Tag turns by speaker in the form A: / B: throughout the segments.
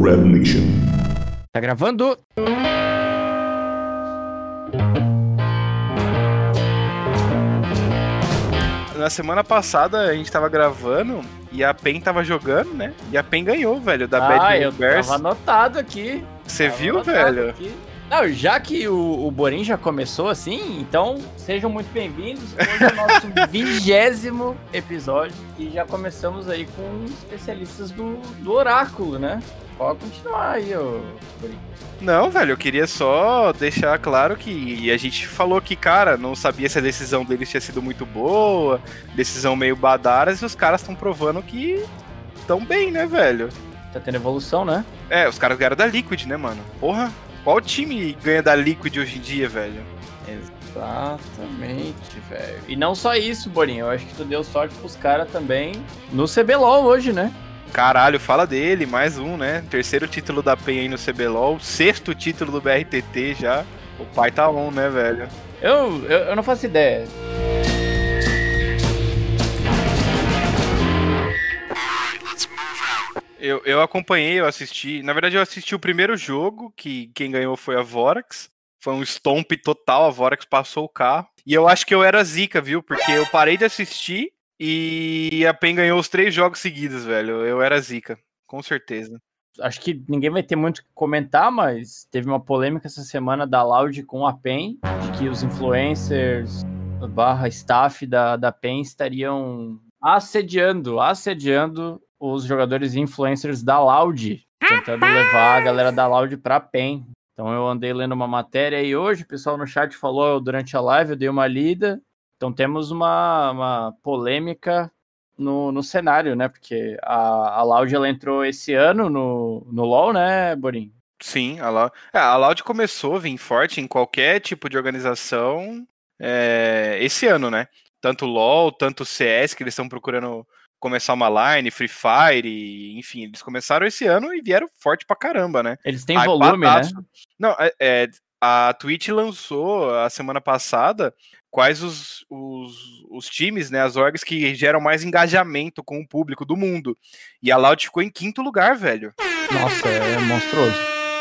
A: Red Nation.
B: Tá gravando?
C: Na semana passada a gente tava gravando e a PEN tava jogando, né? E a PEN ganhou, velho, da
B: ah,
C: Bad
B: eu
C: Bears.
B: tava anotado aqui.
C: Você viu, velho?
B: aqui. Não, já que o, o Borim já começou assim, então sejam muito bem-vindos. Hoje é o nosso vigésimo episódio e já começamos aí com especialistas do, do oráculo, né? Pode continuar aí, ô Borim.
C: Não, velho, eu queria só deixar claro que a gente falou que, cara, não sabia se a decisão deles tinha sido muito boa, decisão meio badaras, e os caras estão provando que estão bem, né, velho?
B: Tá tendo evolução, né?
C: É, os caras ganharam da Liquid, né, mano? Porra, qual time ganha da Liquid hoje em dia, velho?
B: Exatamente, velho. E não só isso, Borim. Eu acho que tu deu sorte pros caras também no CBLOL hoje, né?
C: Caralho, fala dele, mais um, né? Terceiro título da PEN aí no CBLOL, sexto título do BRTT já. O pai tá on, né, velho?
B: Eu, eu, eu não faço ideia.
C: Eu, eu acompanhei, eu assisti. Na verdade, eu assisti o primeiro jogo, que quem ganhou foi a Vorax. Foi um stomp total, a Vorax passou o carro. E eu acho que eu era zica, viu? Porque eu parei de assistir e a PEN ganhou os três jogos seguidos, velho. Eu era zica, com certeza.
B: Acho que ninguém vai ter muito o que comentar, mas teve uma polêmica essa semana da Loud com a PEN, de que os influencers barra staff da, da PEN estariam assediando, assediando os jogadores e influencers da Loud, tentando levar a galera da Loud pra PEN. Então eu andei lendo uma matéria e hoje o pessoal no chat falou durante a live, eu dei uma lida. Então temos uma, uma polêmica no, no cenário, né? Porque a, a Loud ela entrou esse ano no, no LoL, né, Borim?
C: Sim, a Loud, é, a Loud começou a vir forte em qualquer tipo de organização é, esse ano, né? Tanto LoL, tanto CS, que eles estão procurando começar uma line, Free Fire, e, enfim, eles começaram esse ano e vieram forte pra caramba, né?
B: Eles têm volume, né?
C: Hypadaço. Não, é, é, a Twitch lançou a semana passada quais os, os, os times, né, as orgs que geram mais engajamento com o público do mundo. E a Loud ficou em quinto lugar, velho.
B: Nossa, é monstruoso.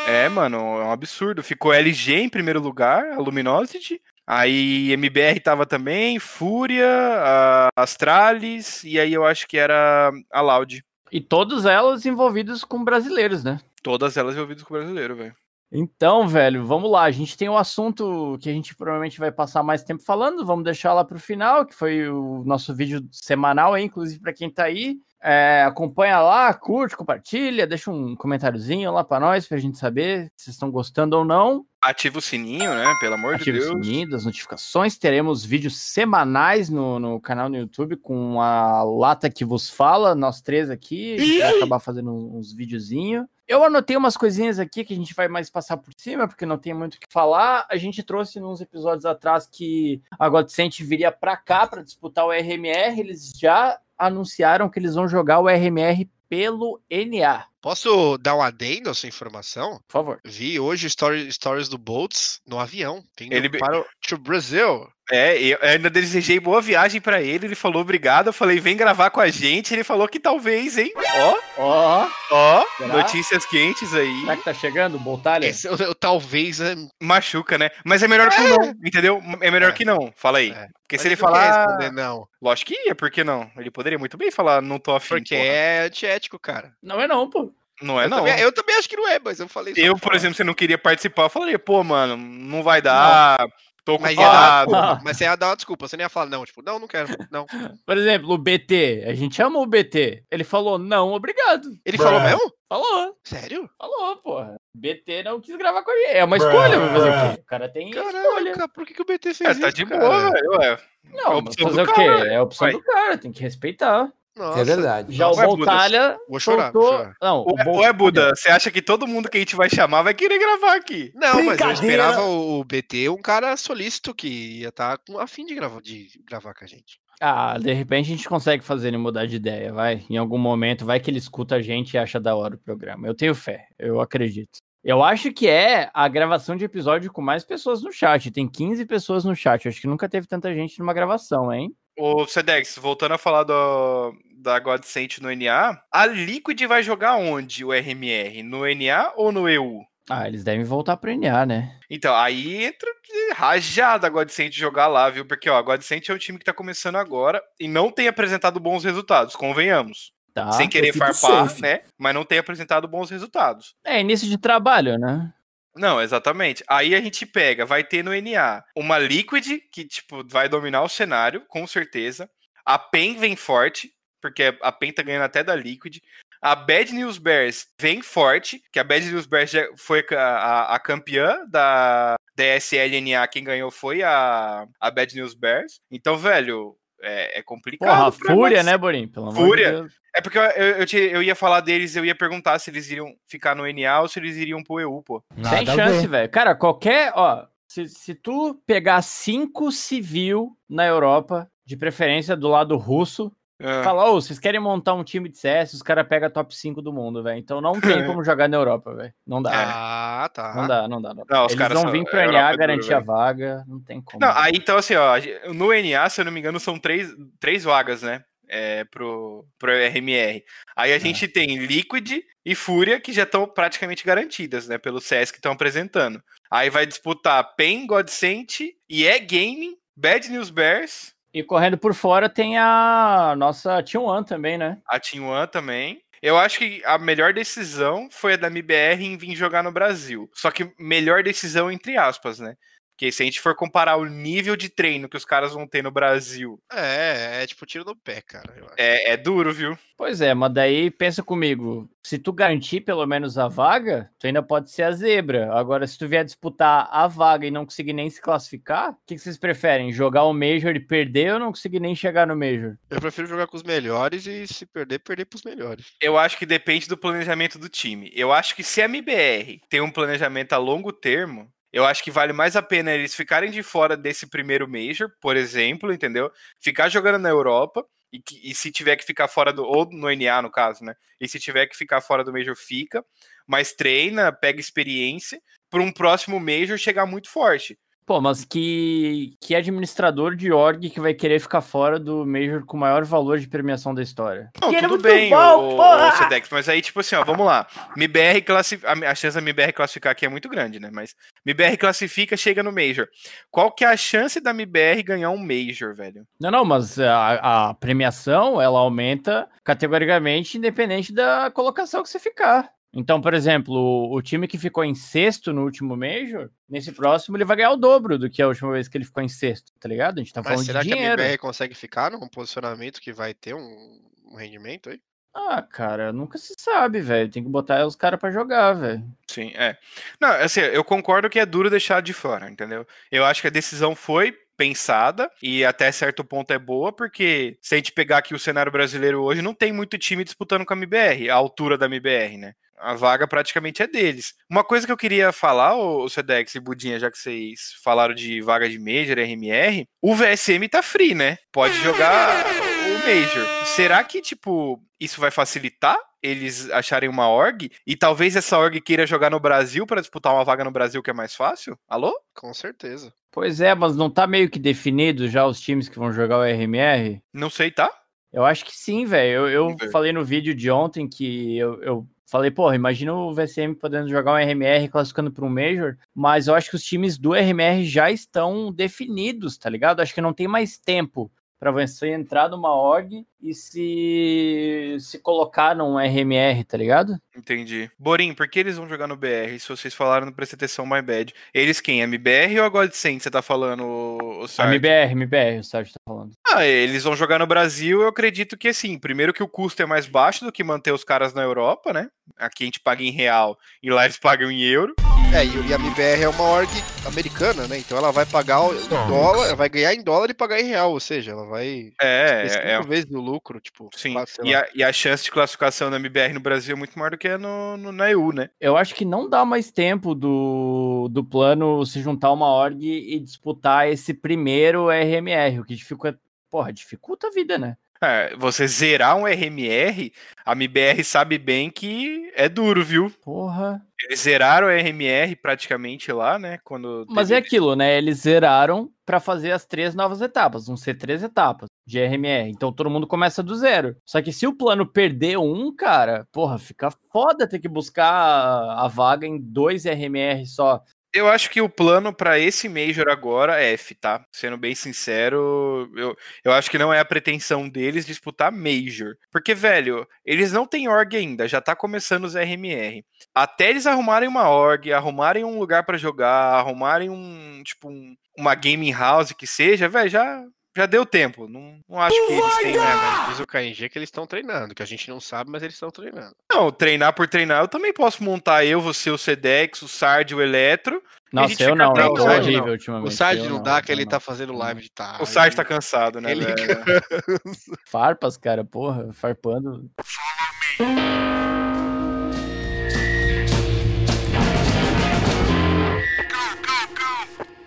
C: É, mano, é um absurdo. Ficou LG em primeiro lugar, a Luminosity. Aí MBR tava também, Fúria, a Astralis, e aí eu acho que era a Loud.
B: E todas elas envolvidas com brasileiros, né?
C: Todas elas envolvidas com o brasileiro, velho.
B: Então, velho, vamos lá. A gente tem um assunto que a gente provavelmente vai passar mais tempo falando. Vamos deixar lá pro final, que foi o nosso vídeo semanal aí, inclusive para quem tá aí. É, acompanha lá, curte, compartilha, deixa um comentáriozinho lá para nós, pra gente saber se vocês estão gostando ou não.
C: Ativa o sininho, né? Pelo amor
B: Ative
C: de
B: o
C: Deus.
B: sininho das notificações. Teremos vídeos semanais no, no canal no YouTube com a lata que vos fala, nós três aqui. A gente vai acabar fazendo uns videozinhos. Eu anotei umas coisinhas aqui que a gente vai mais passar por cima, porque não tem muito o que falar. A gente trouxe nos episódios atrás que a Godsent viria pra cá para disputar o RMR. Eles já anunciaram que eles vão jogar o RMR pelo NA.
D: Posso dar um adendo a essa informação?
B: Por favor.
D: Vi hoje story, stories do Boltz no avião.
C: Ele-
D: para o Brasil.
C: É, eu ainda desejei boa viagem pra ele. Ele falou obrigado. Eu falei, vem gravar com a gente. Ele falou que talvez, hein? Ó,
B: Ó,
C: ó, notícias quentes aí.
B: será que tá chegando, Boltalha?
D: Esse, eu, eu talvez. é,
C: Machuca, né? Mas é melhor que não, entendeu? É melhor
D: É.
C: que não. Fala aí.
D: É.
C: Porque
D: mas
C: se ele
D: não
C: falar.
D: responder, não.
C: Lógico que ia, por que não? Ele poderia muito bem falar, não tô afim.
D: Porque
C: porra.
D: é antiético, cara.
B: Não é não, pô.
C: Não é,
D: eu,
C: não.
D: Também, eu também acho que não é, mas eu falei
C: Eu, por
D: falar.
C: exemplo, se eu não queria participar, eu falaria, pô, mano, não vai dar. Tô
D: Mas ia, dar.
B: Ah.
D: mas você ia dar uma desculpa. Você nem ia falar, não, tipo, não, não quero. Não.
B: Por exemplo, o BT. A gente ama o BT. Ele falou não, obrigado.
D: Ele falou mesmo?
B: Falou,
D: Sério?
B: falou, porra. BT não quis gravar com a gente. É uma escolha, vai fazer o quê? O cara tem escolha.
D: Caraca, por que, que o BT fez
C: É,
D: isso?
C: tá de
D: cara?
C: boa, velho. Ué.
B: Não,
C: É
B: mas fazer o quê?
C: cara.
B: É a opção
C: Vai.
B: do cara, tem que respeitar.
D: Nossa.
E: É verdade.
B: Já
C: Ué,
B: o
C: Budas,
B: Boltalha
D: Vou chorar, vou
B: soltou...
D: chorar.
B: Não, o
C: Ué,
B: Bol-
C: ué, Buda, você acha que todo mundo que a gente vai chamar vai querer gravar aqui?
D: Não, mas eu esperava o BT um cara solícito que ia estar com a fim de gravar, de gravar com a gente.
B: Ah, de repente a gente consegue fazer ele mudar de ideia, vai. Em algum momento, vai que ele escuta a gente e acha da hora o programa. Eu tenho fé, eu acredito. Eu acho que é a gravação de episódio com mais pessoas no chat. Tem 15 pessoas no chat. Acho que nunca teve tanta gente numa gravação, hein?
C: Ô, Sedex, voltando a falar do, da Godsent no NA, a Liquid vai jogar onde o RMR? No NA ou no EU?
B: Ah, eles devem voltar pro NA, né?
C: Então, aí entra rajada a Godsent jogar lá, viu? Porque, ó, a Godsent é um time que tá começando agora e não tem apresentado bons resultados, convenhamos.
B: Tá.
C: Sem querer farpar,
A: safe.
C: né? Mas não tem apresentado bons resultados.
B: É início de trabalho, né?
C: Não, exatamente. Aí a gente pega, vai ter no NA uma Liquid, que, tipo, vai dominar o cenário, com certeza. A PEN vem forte, porque a PEN tá ganhando até da Liquid. A Bad News Bears vem forte, que a Bad News Bears foi a, a- a campeã da DSL NA, quem ganhou foi a, a Bad News Bears. Então, velho, é, é complicado.
B: Porra, Fúria,
C: nós.
B: né, Borim? Pelo amor
C: Fúria.
B: de Deus.
C: É porque eu, eu, te- eu ia falar deles, eu ia perguntar se eles iriam ficar no NA ou se eles iriam pro EU, pô.
B: Sem
A: Nada a
B: chance, velho. Cara, qualquer. Ó, se, se tu pegar cinco civil na Europa, de preferência do lado russo,
C: Ah,
B: fala, ô, vocês querem montar um time de CS, os caras pegam top 5 do mundo, velho. Então não tem como jogar na Europa, velho. Não dá.
D: Ah, tá.
B: Não dá, não dá. Não, dá.
C: Não, os
B: Eles
C: caras
B: vão vir pro
C: a
B: NA
C: é duro,
B: garantir a
C: velho.
B: vaga. Não tem como.
C: Não, aí então assim, ó, no NA, se eu não me engano, são três, três vagas, né? É, pro, pro RMR. Aí a gente tem Liquid e Fúria, que já estão praticamente garantidas, né? Pelo CS que estão apresentando. Aí vai disputar PEN, Godsent, EA Gaming, Bad News Bears,
B: E correndo por fora tem a nossa T1 também, né?
C: a Team One também. Eu acho que a melhor decisão foi a da MBR em vir jogar no Brasil. Só que melhor decisão entre aspas, né? Porque se a gente for comparar o nível de treino que os caras vão ter no Brasil,
D: É, é tipo tiro no pé, cara. eu acho.
C: é, é duro, viu?
B: Pois é, mas daí pensa comigo, se tu garantir pelo menos a vaga, tu ainda pode ser a zebra. Agora, se tu vier disputar a vaga e não conseguir nem se classificar, o que, que vocês preferem? Jogar o Major e perder ou não conseguir nem chegar no Major?
D: Eu prefiro jogar com os melhores e se perder, perder pros melhores.
C: Eu acho que depende do planejamento do time. Eu acho que se a MBR tem um planejamento a longo termo, eu acho que vale mais a pena eles ficarem de fora desse primeiro Major, por exemplo, entendeu? Ficar jogando na Europa. E, que- e se tiver que ficar fora do. Ou no NA, no caso, né? E se tiver que ficar fora do Major, fica. Mas treina, pega experiência. Para um próximo Major chegar muito forte.
B: Pô, mas que, que administrador de org que vai querer ficar fora do Major com o maior valor de premiação da história?
C: Não,
B: Que era
C: tudo bem,
B: bom,
C: o, o Sedex, mas aí, tipo assim, ó, vamos lá. MBR classifica. A a chance da MBR classificar aqui é muito grande, né? Mas MBR classifica, chega no Major. Qual que é a chance da MBR ganhar um Major, velho?
B: Não, não, mas a, a premiação, ela aumenta categoricamente independente da colocação que você ficar. Então, por exemplo, o, o time que ficou em sexto no último Major, nesse próximo ele vai ganhar o dobro do que a última vez que ele ficou em sexto, tá ligado? A gente tá
D: Mas
B: falando
D: será
B: de
D: que a
B: dinheiro.
D: MBR consegue ficar num posicionamento que vai ter um, um rendimento aí?
B: Ah, cara, nunca se sabe, velho. Tem que botar os caras pra jogar, velho.
C: Sim, é. Não, assim, eu concordo que é duro deixar de fora, entendeu? Eu acho que a decisão foi pensada e até certo ponto é boa, porque se a gente pegar aqui o cenário brasileiro hoje, não tem muito time disputando com a MBR, a altura da MBR, né? A vaga praticamente é deles. Uma coisa que eu queria falar, o Sedex e Budinha, já que vocês falaram de vaga de Major, RMR, o VSM tá free, né? Pode jogar o Major. Será que, tipo, isso vai facilitar eles acharem uma org? E talvez essa org queira jogar no Brasil para disputar uma vaga no Brasil que é mais fácil? Alô?
D: Com certeza.
B: Pois é, mas não tá meio que definido já os times que vão jogar o RMR?
C: Não sei, tá?
B: Eu acho que sim, velho. Eu, eu falei no vídeo de ontem que eu, eu falei, porra, imagina o VSM podendo jogar um RMR classificando para um Major, mas eu acho que os times do RMR já estão definidos, tá ligado? Acho que não tem mais tempo para você entrar numa org e se, se colocar num RMR, tá ligado?
C: Entendi. Borim, por que eles vão jogar no BR? Se vocês falaram, não prestei atenção, my bad. Eles quem? MBR ou a Godsend, você tá falando, o, o
B: A
C: Sarge?
B: MBR, MBR, o Sérgio tá falando.
C: Ah, eles vão jogar no Brasil, eu acredito que assim, primeiro que o custo é mais baixo do que manter os caras na Europa, né? Aqui a gente paga em real e lá eles pagam em euro.
D: É, e, a MBR é uma org americana, né? Então ela vai pagar o- em dólar, vai ganhar em dólar e pagar em real, ou seja, ela vai
C: É, é, é
D: vezes o lucro, tipo,
C: sim. E a, e a chance de classificação da MBR no Brasil é muito maior do que no, no- na EU, né?
B: Eu acho que não dá mais tempo do, do plano se juntar uma org e disputar esse primeiro RMR, o que dificulta, porra, dificulta a vida, né?
C: É, você zerar um RMR, a MBR sabe bem que é duro, viu?
B: Porra.
C: Eles zeraram o RMR praticamente lá, né? Quando
B: Mas
C: teve-
B: é aquilo, né? Eles zeraram pra fazer as três novas etapas. Vão ser três etapas de RMR. Então todo mundo começa do zero. Só que se o plano perder um, cara, porra, fica foda ter que buscar a a vaga em dois RMR só.
C: Eu acho que o plano pra esse Major agora é F, tá? Sendo bem sincero, eu, eu acho que não é a pretensão deles disputar Major. Porque, velho, eles não têm org ainda, já tá começando os RMR. Até eles arrumarem uma org, arrumarem um lugar pra jogar, arrumarem um, tipo, um- uma gaming house que seja, velho, já, já deu tempo. Não, não acho que eles têm, né?
D: Diz o KNG que eles estão treinando, que a gente não sabe, mas eles estão treinando.
C: Não, treinar por treinar, eu também posso montar eu, você, o Sedex, o Sard, o Eletro.
B: Nossa, eu não, eu tô
C: não.
B: horrível
D: O
B: ultimamente.
D: Sard
B: eu
D: não, dá, que ele
B: não.
D: tá fazendo live de tarde.
C: O Sard tá cansado, né,
D: Ele-
C: velho?
B: Farpas, cara, porra, farpando.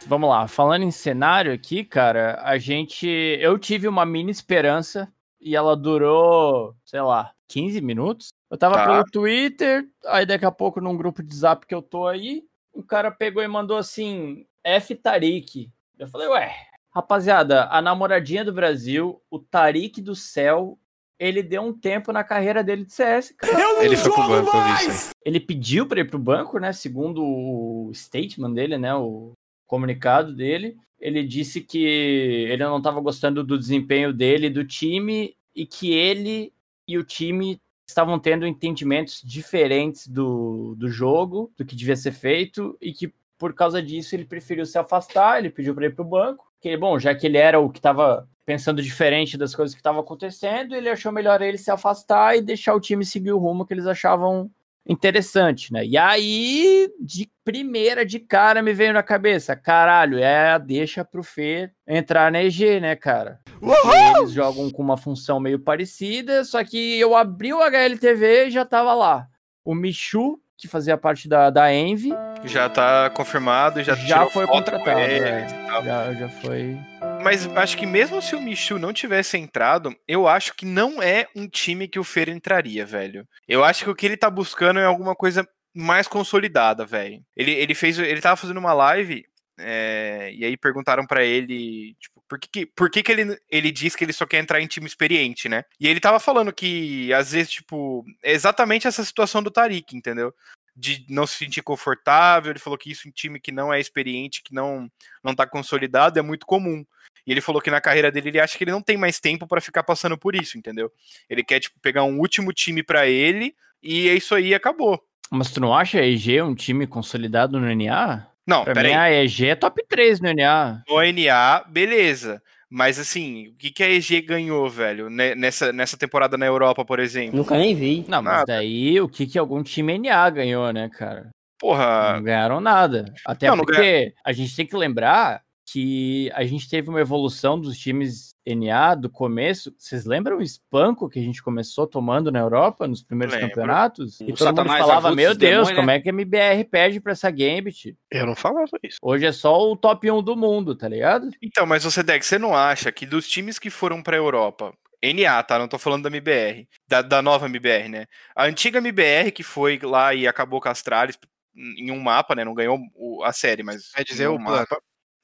B: Vamos lá, falando em cenário aqui, cara, a gente. Eu tive uma mini esperança e ela durou, sei lá, 15 minutos. Eu tava
C: Tá.
B: pelo Twitter, aí daqui a pouco num grupo de zap que eu tô aí, o cara pegou e mandou assim: F Tarik. Eu falei, ué, rapaziada, a namoradinha do Brasil, o Tarik do céu, ele deu um tempo na carreira dele de CS, cara.
D: Ele foi pro banco, eu aí.
B: Ele pediu pra ir pro banco, né? Segundo o statement dele, né? O comunicado dele. Ele disse que ele não estava gostando do desempenho dele do time e que ele e o time estavam tendo entendimentos diferentes do, do jogo, do que devia ser feito e que por causa disso ele preferiu se afastar, ele pediu para ir pro banco. Que bom, já que ele era o que estava pensando diferente das coisas que estavam acontecendo, ele achou melhor ele se afastar e deixar o time seguir o rumo que eles achavam interessante, né? E aí, de primeira, de cara, me veio na cabeça, caralho, é a deixa pro Fê entrar na EG, né, cara? Porque Eles jogam com uma função meio parecida, só que eu abri o HLTV e já tava lá. O Michu, que fazia parte da, da Envy,
C: Já tá confirmado, já,
B: já, foi contratado. é. já, já foi.
C: Mas acho que mesmo se o Michu não tivesse entrado, eu acho que não é um time que o Feira entraria, velho. Eu acho que o que ele tá buscando é alguma coisa mais consolidada, velho. Ele, ele fez, ele tava fazendo uma live é, e aí perguntaram pra ele, tipo, por que, que- por que, que ele, ele diz que ele só quer entrar em time experiente, né? E ele tava falando que, às vezes, tipo, é exatamente essa situação do Tarik, entendeu? De não se sentir confortável, ele falou que isso em time que não é experiente, que não, não tá consolidado, é muito comum. E ele falou que na carreira dele ele acha que ele não tem mais tempo pra ficar passando por isso, entendeu? Ele quer, tipo, pegar um último time pra ele e é isso aí acabou.
B: Mas tu não acha a EG um time consolidado no NA?
C: Não,
B: Pra
C: peraí.
B: mim, a EG é top 3 no NA.
C: No NA, beleza. Mas assim, o que, que a EG ganhou, velho? ne- Nessa, nessa temporada na Europa, por exemplo?
A: Nunca nem vi.
B: Não, mas
C: Nada.
B: daí o que que algum time NA ganhou, né, cara?
C: Porra.
B: Não ganharam nada. Até
C: Não, não
B: porque a gente tem que lembrar que a gente teve uma evolução dos times NA do começo. Vocês lembram o espanco que a gente começou tomando na Europa nos primeiros
C: Lembro.
B: campeonatos? E
A: O
B: todo mundo
A: Satanás,
B: falava,
A: Avulsos,
B: meu Deus,
A: demônio,
B: como
A: né?"
B: é que a MBR perde pra essa Gambit?
D: Eu não falava isso.
B: Hoje é só o top 1 do mundo, tá ligado?
C: Então, mas você, Dex, você não acha que dos times que foram pra Europa, NA, tá? Não tô falando da MBR, da, da nova MBR, né? A antiga MBR que foi lá e acabou com a Astralis em um mapa, né? Não ganhou o- a série, mas.
D: Quer dizer, o plano.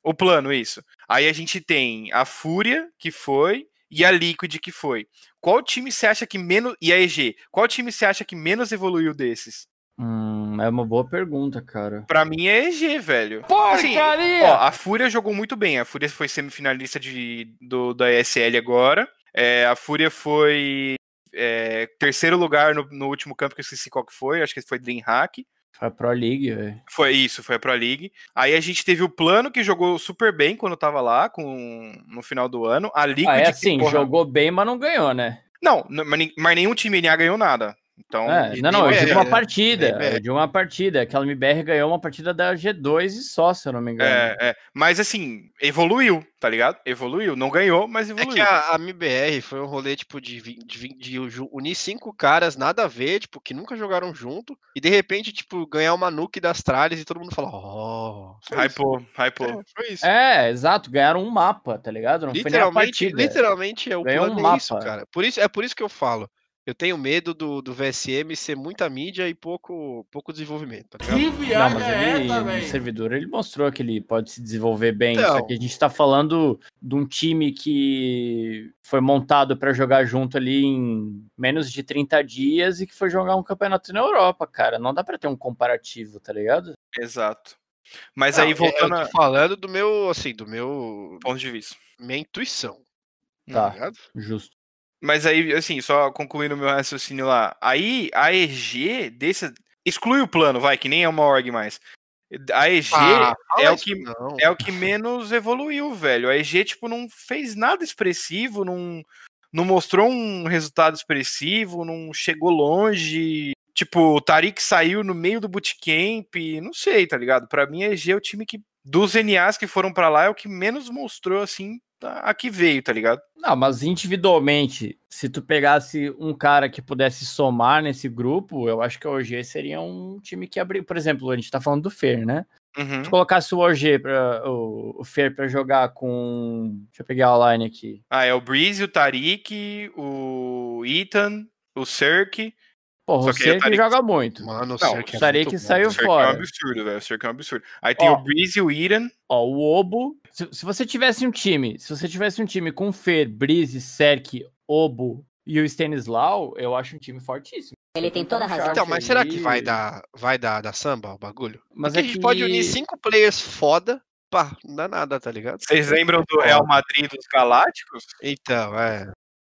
C: O plano, isso. Aí a gente tem a Fúria, que foi, e a Liquid, que foi. Qual time você acha que menos. E a EG? Qual time você acha que menos evoluiu desses?
B: Hum, é uma boa pergunta, cara.
C: Pra mim é EG, velho. Assim, ó, a Fúria jogou muito bem. A Fúria foi semifinalista de, do, da ESL agora. É, a Fúria foi é, terceiro lugar no, no último campo, que eu esqueci qual que foi. Acho que foi Dreamhack.
B: Foi a Pro League, velho.
C: Foi isso, foi a Pro League. Aí a gente teve o Plano, que jogou super bem quando tava lá, com, no final do ano. A Liquid,
B: Ah, é
C: que,
B: assim,
C: porra,
B: jogou bem, mas não ganhou, né?
C: Não, mas nenhum time NA ganhou nada. Então,
B: É,
D: e
B: não,
D: nem
B: não, eu digo uma
D: né?
B: partida. Digo uma partida. Aquela MBR ganhou uma partida da G2 e só, se eu não me engano.
C: é, é. Mas assim, evoluiu, tá ligado? Evoluiu. Não ganhou, mas
D: É
C: evoluiu.
D: que a, a MBR foi um rolê, tipo, de, de, de unir cinco caras, nada a ver, tipo, que nunca jogaram junto, e de repente, tipo, ganhar uma nuke das tralhas e todo mundo fala, oh, foi isso.
C: Hypou, hypou.
D: É, isso.
B: É, exato. Ganharam um mapa, tá ligado? Não foi nem a
D: literalmente,
B: partida.
D: literalmente é o
B: Ganhou um
D: plano é isso,
B: mapa.
D: cara. Por isso, é por isso que eu falo. Eu tenho medo do, do VSM ser muita mídia e pouco, pouco desenvolvimento, tá?
A: Que
B: Não,
A: viagem
B: mas
A: é
B: ele,
A: essa,
B: no
A: velho?
B: servidor, ele mostrou que ele pode se desenvolver bem.
D: Então.
B: Só que a gente tá falando de um time que foi montado pra jogar junto ali em menos de 30 dias e que foi jogar um campeonato na Europa, cara. Não dá pra ter um comparativo, tá ligado?
C: Exato. Mas
D: Não,
C: aí,
D: é-
C: voltando
D: eu
C: a
D: tô falando do meu, assim, do meu,
C: ponto de vista.
D: minha intuição,
B: Tá.
D: tá ligado?
B: Justo.
C: Mas aí, assim, só concluindo meu raciocínio lá. Aí, a EG, desse, exclui o plano, vai, que nem é uma org mais. A EG
D: Ah,
C: é o que
D: não.
C: é o que menos evoluiu, velho. A EG, tipo, não fez nada expressivo, não, não mostrou um resultado expressivo, não chegou longe. Tipo, o Tarik saiu no meio do bootcamp, não sei, tá ligado? Pra mim, a EG é o time que, dos NAs que foram pra lá, é o que menos mostrou, assim, a, a que veio, tá ligado?
B: Não, mas individualmente, se tu pegasse um cara que pudesse somar nesse grupo, eu acho que a OG seria um time que abriu. Por exemplo, a gente tá falando do Fer, né?
C: Uhum.
B: Se tu colocasse o OG pra, o, o Fer pra jogar com. Deixa eu pegar a line aqui.
C: Ah, é o Breeze, o Tarik, o Ethan, o Cirque.
B: Porra,
C: Só
B: o Serk
C: Tarik-
B: joga muito.
D: Mano, o
B: o
D: é muito bom,
B: saiu
C: O é um
B: fora.
C: absurdo, velho. O Cirque é um absurdo. Aí tem
B: Ó.
C: o Breeze, o Ethan.
B: Ó, o Obo. Se, se você tivesse um time, se você tivesse um time com Fer, Breeze, Serk, Obo e o Stanislau, eu acho um time fortíssimo.
E: Ele tem toda a razão.
D: Então, mas será que vai dar, vai dar, dar samba o bagulho?
B: Mas
D: Porque
B: é
D: a gente
B: que...
D: pode unir cinco players foda, pá, não dá nada, tá ligado?
C: Vocês lembram do Real Madrid dos Galácticos?
D: Então, é.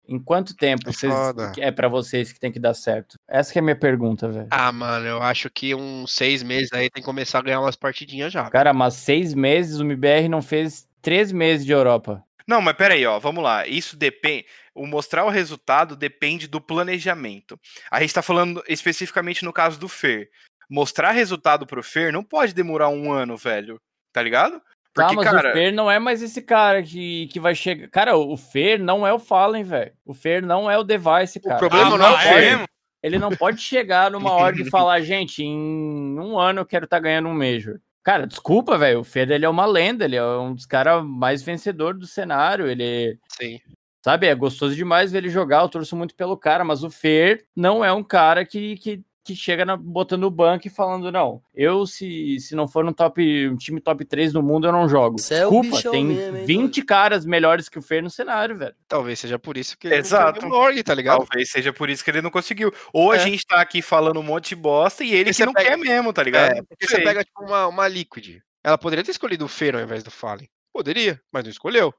B: Em quanto tempo
D: É
B: vocês, é pra vocês que tem que dar certo? Essa que é a minha pergunta, velho.
D: Ah, mano, eu acho que uns seis meses aí tem que começar a ganhar umas partidinhas já.
B: Cara, mas seis meses o MBR não fez três meses de Europa.
C: Não, mas peraí, ó, vamos lá. Isso depende. O mostrar o resultado depende do planejamento. A gente tá falando especificamente no caso do Fer. Mostrar resultado pro Fer não pode demorar um ano, velho. Tá ligado?
B: Tá,
C: Porque,
B: mas
C: cara.
B: o Fer não é mais esse cara que, que vai chegar. Cara, o Fer não é o Fallen, velho. O Fer não é o Device, cara.
D: problema
C: Ah,
D: não é o Fer.
C: mesmo?
B: Ele não pode chegar numa org e falar, gente, em um ano eu quero estar ganhando um Major. Cara, desculpa, velho. O Fer ele é uma lenda, ele é um dos caras mais vencedor do cenário. Ele,
D: Sim.
B: sabe, é gostoso demais ver ele jogar. Eu torço muito pelo cara, mas o Fer não é um cara que, que, que chega na- botando o banco e falando, não, eu se, se não for no top, um time top 3 no mundo, eu não jogo.
F: Cê é o
B: Desculpa, tem
F: mesmo, hein,
B: 20 caras melhores que o Fer no cenário, velho.
D: Talvez seja por isso que ele
C: Exato.
D: não org, tá ligado?
C: Talvez seja por isso que ele não conseguiu. Ou a
D: É.
C: gente tá aqui falando um monte de bosta e ele
D: Porque
C: que
D: você
C: não
D: pega-
C: quer mesmo, tá ligado?
D: É, porque você pega tipo uma, uma Liquid. Ela poderia ter escolhido o Fer ao invés do Fallen. Poderia, mas não escolheu.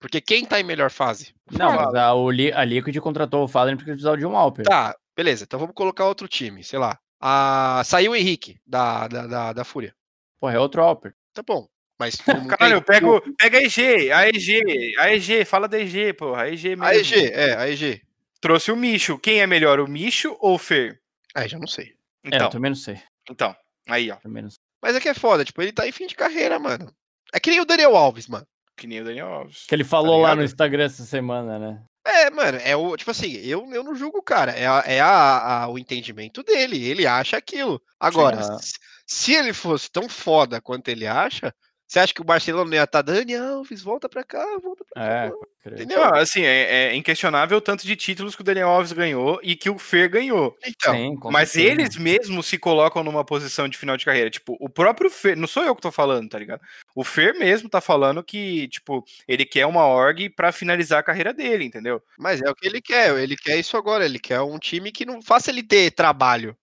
D: Porque quem tá em melhor fase?
B: Não, mas a, a Liquid contratou o Fallen porque precisava de um Alper.
D: Tá, beleza. Então vamos colocar outro time, sei lá. Ah, saiu o Henrique da, da, da, da Fúria.
B: Porra, é outro Alper.
D: Tá bom. Mas
C: Caralho, eu
D: tem-
C: pego, pega a EG, a EG, a EG, fala da EG, porra, a EG mesmo.
D: A EG, é, a EG.
C: Trouxe o Micho. Quem é melhor, o Micho ou o Fer?
D: Aí já não sei.
B: É,
C: Então,
B: eu também não sei.
C: então, aí ó,
B: Também não sei.
D: Mas é que é foda, tipo, ele tá em fim de carreira, mano. É que nem o Daniel Alves, mano.
C: que nem o Daniel Alves.
B: Que ele falou lá
C: ligado?
B: no Instagram essa semana, né?
D: É, mano, é o. Tipo assim, eu, eu não julgo o cara. É, a- é a- a- o entendimento dele. Ele acha aquilo. Agora, se, se ele fosse tão foda quanto ele acha, você acha que o Barcelona não ia estar Dani Alves, volta pra cá, volta pra cá.
B: É,
D: volta",
B: pode crer.
D: entendeu?
C: Não, assim, é, é inquestionável o tanto de títulos que o Daniel Alves ganhou e que o Fer ganhou.
D: Então,
B: Sim, com
C: Mas
B: certeza.
C: eles mesmos se colocam numa posição de final de carreira. Tipo, o próprio Fer, não sou eu que tô falando, tá ligado? O Fer mesmo tá falando que, tipo, ele quer uma org pra finalizar a carreira dele, entendeu?
D: mas é o que ele quer. Ele quer isso agora. Ele quer um time que não faça ele ter trabalho.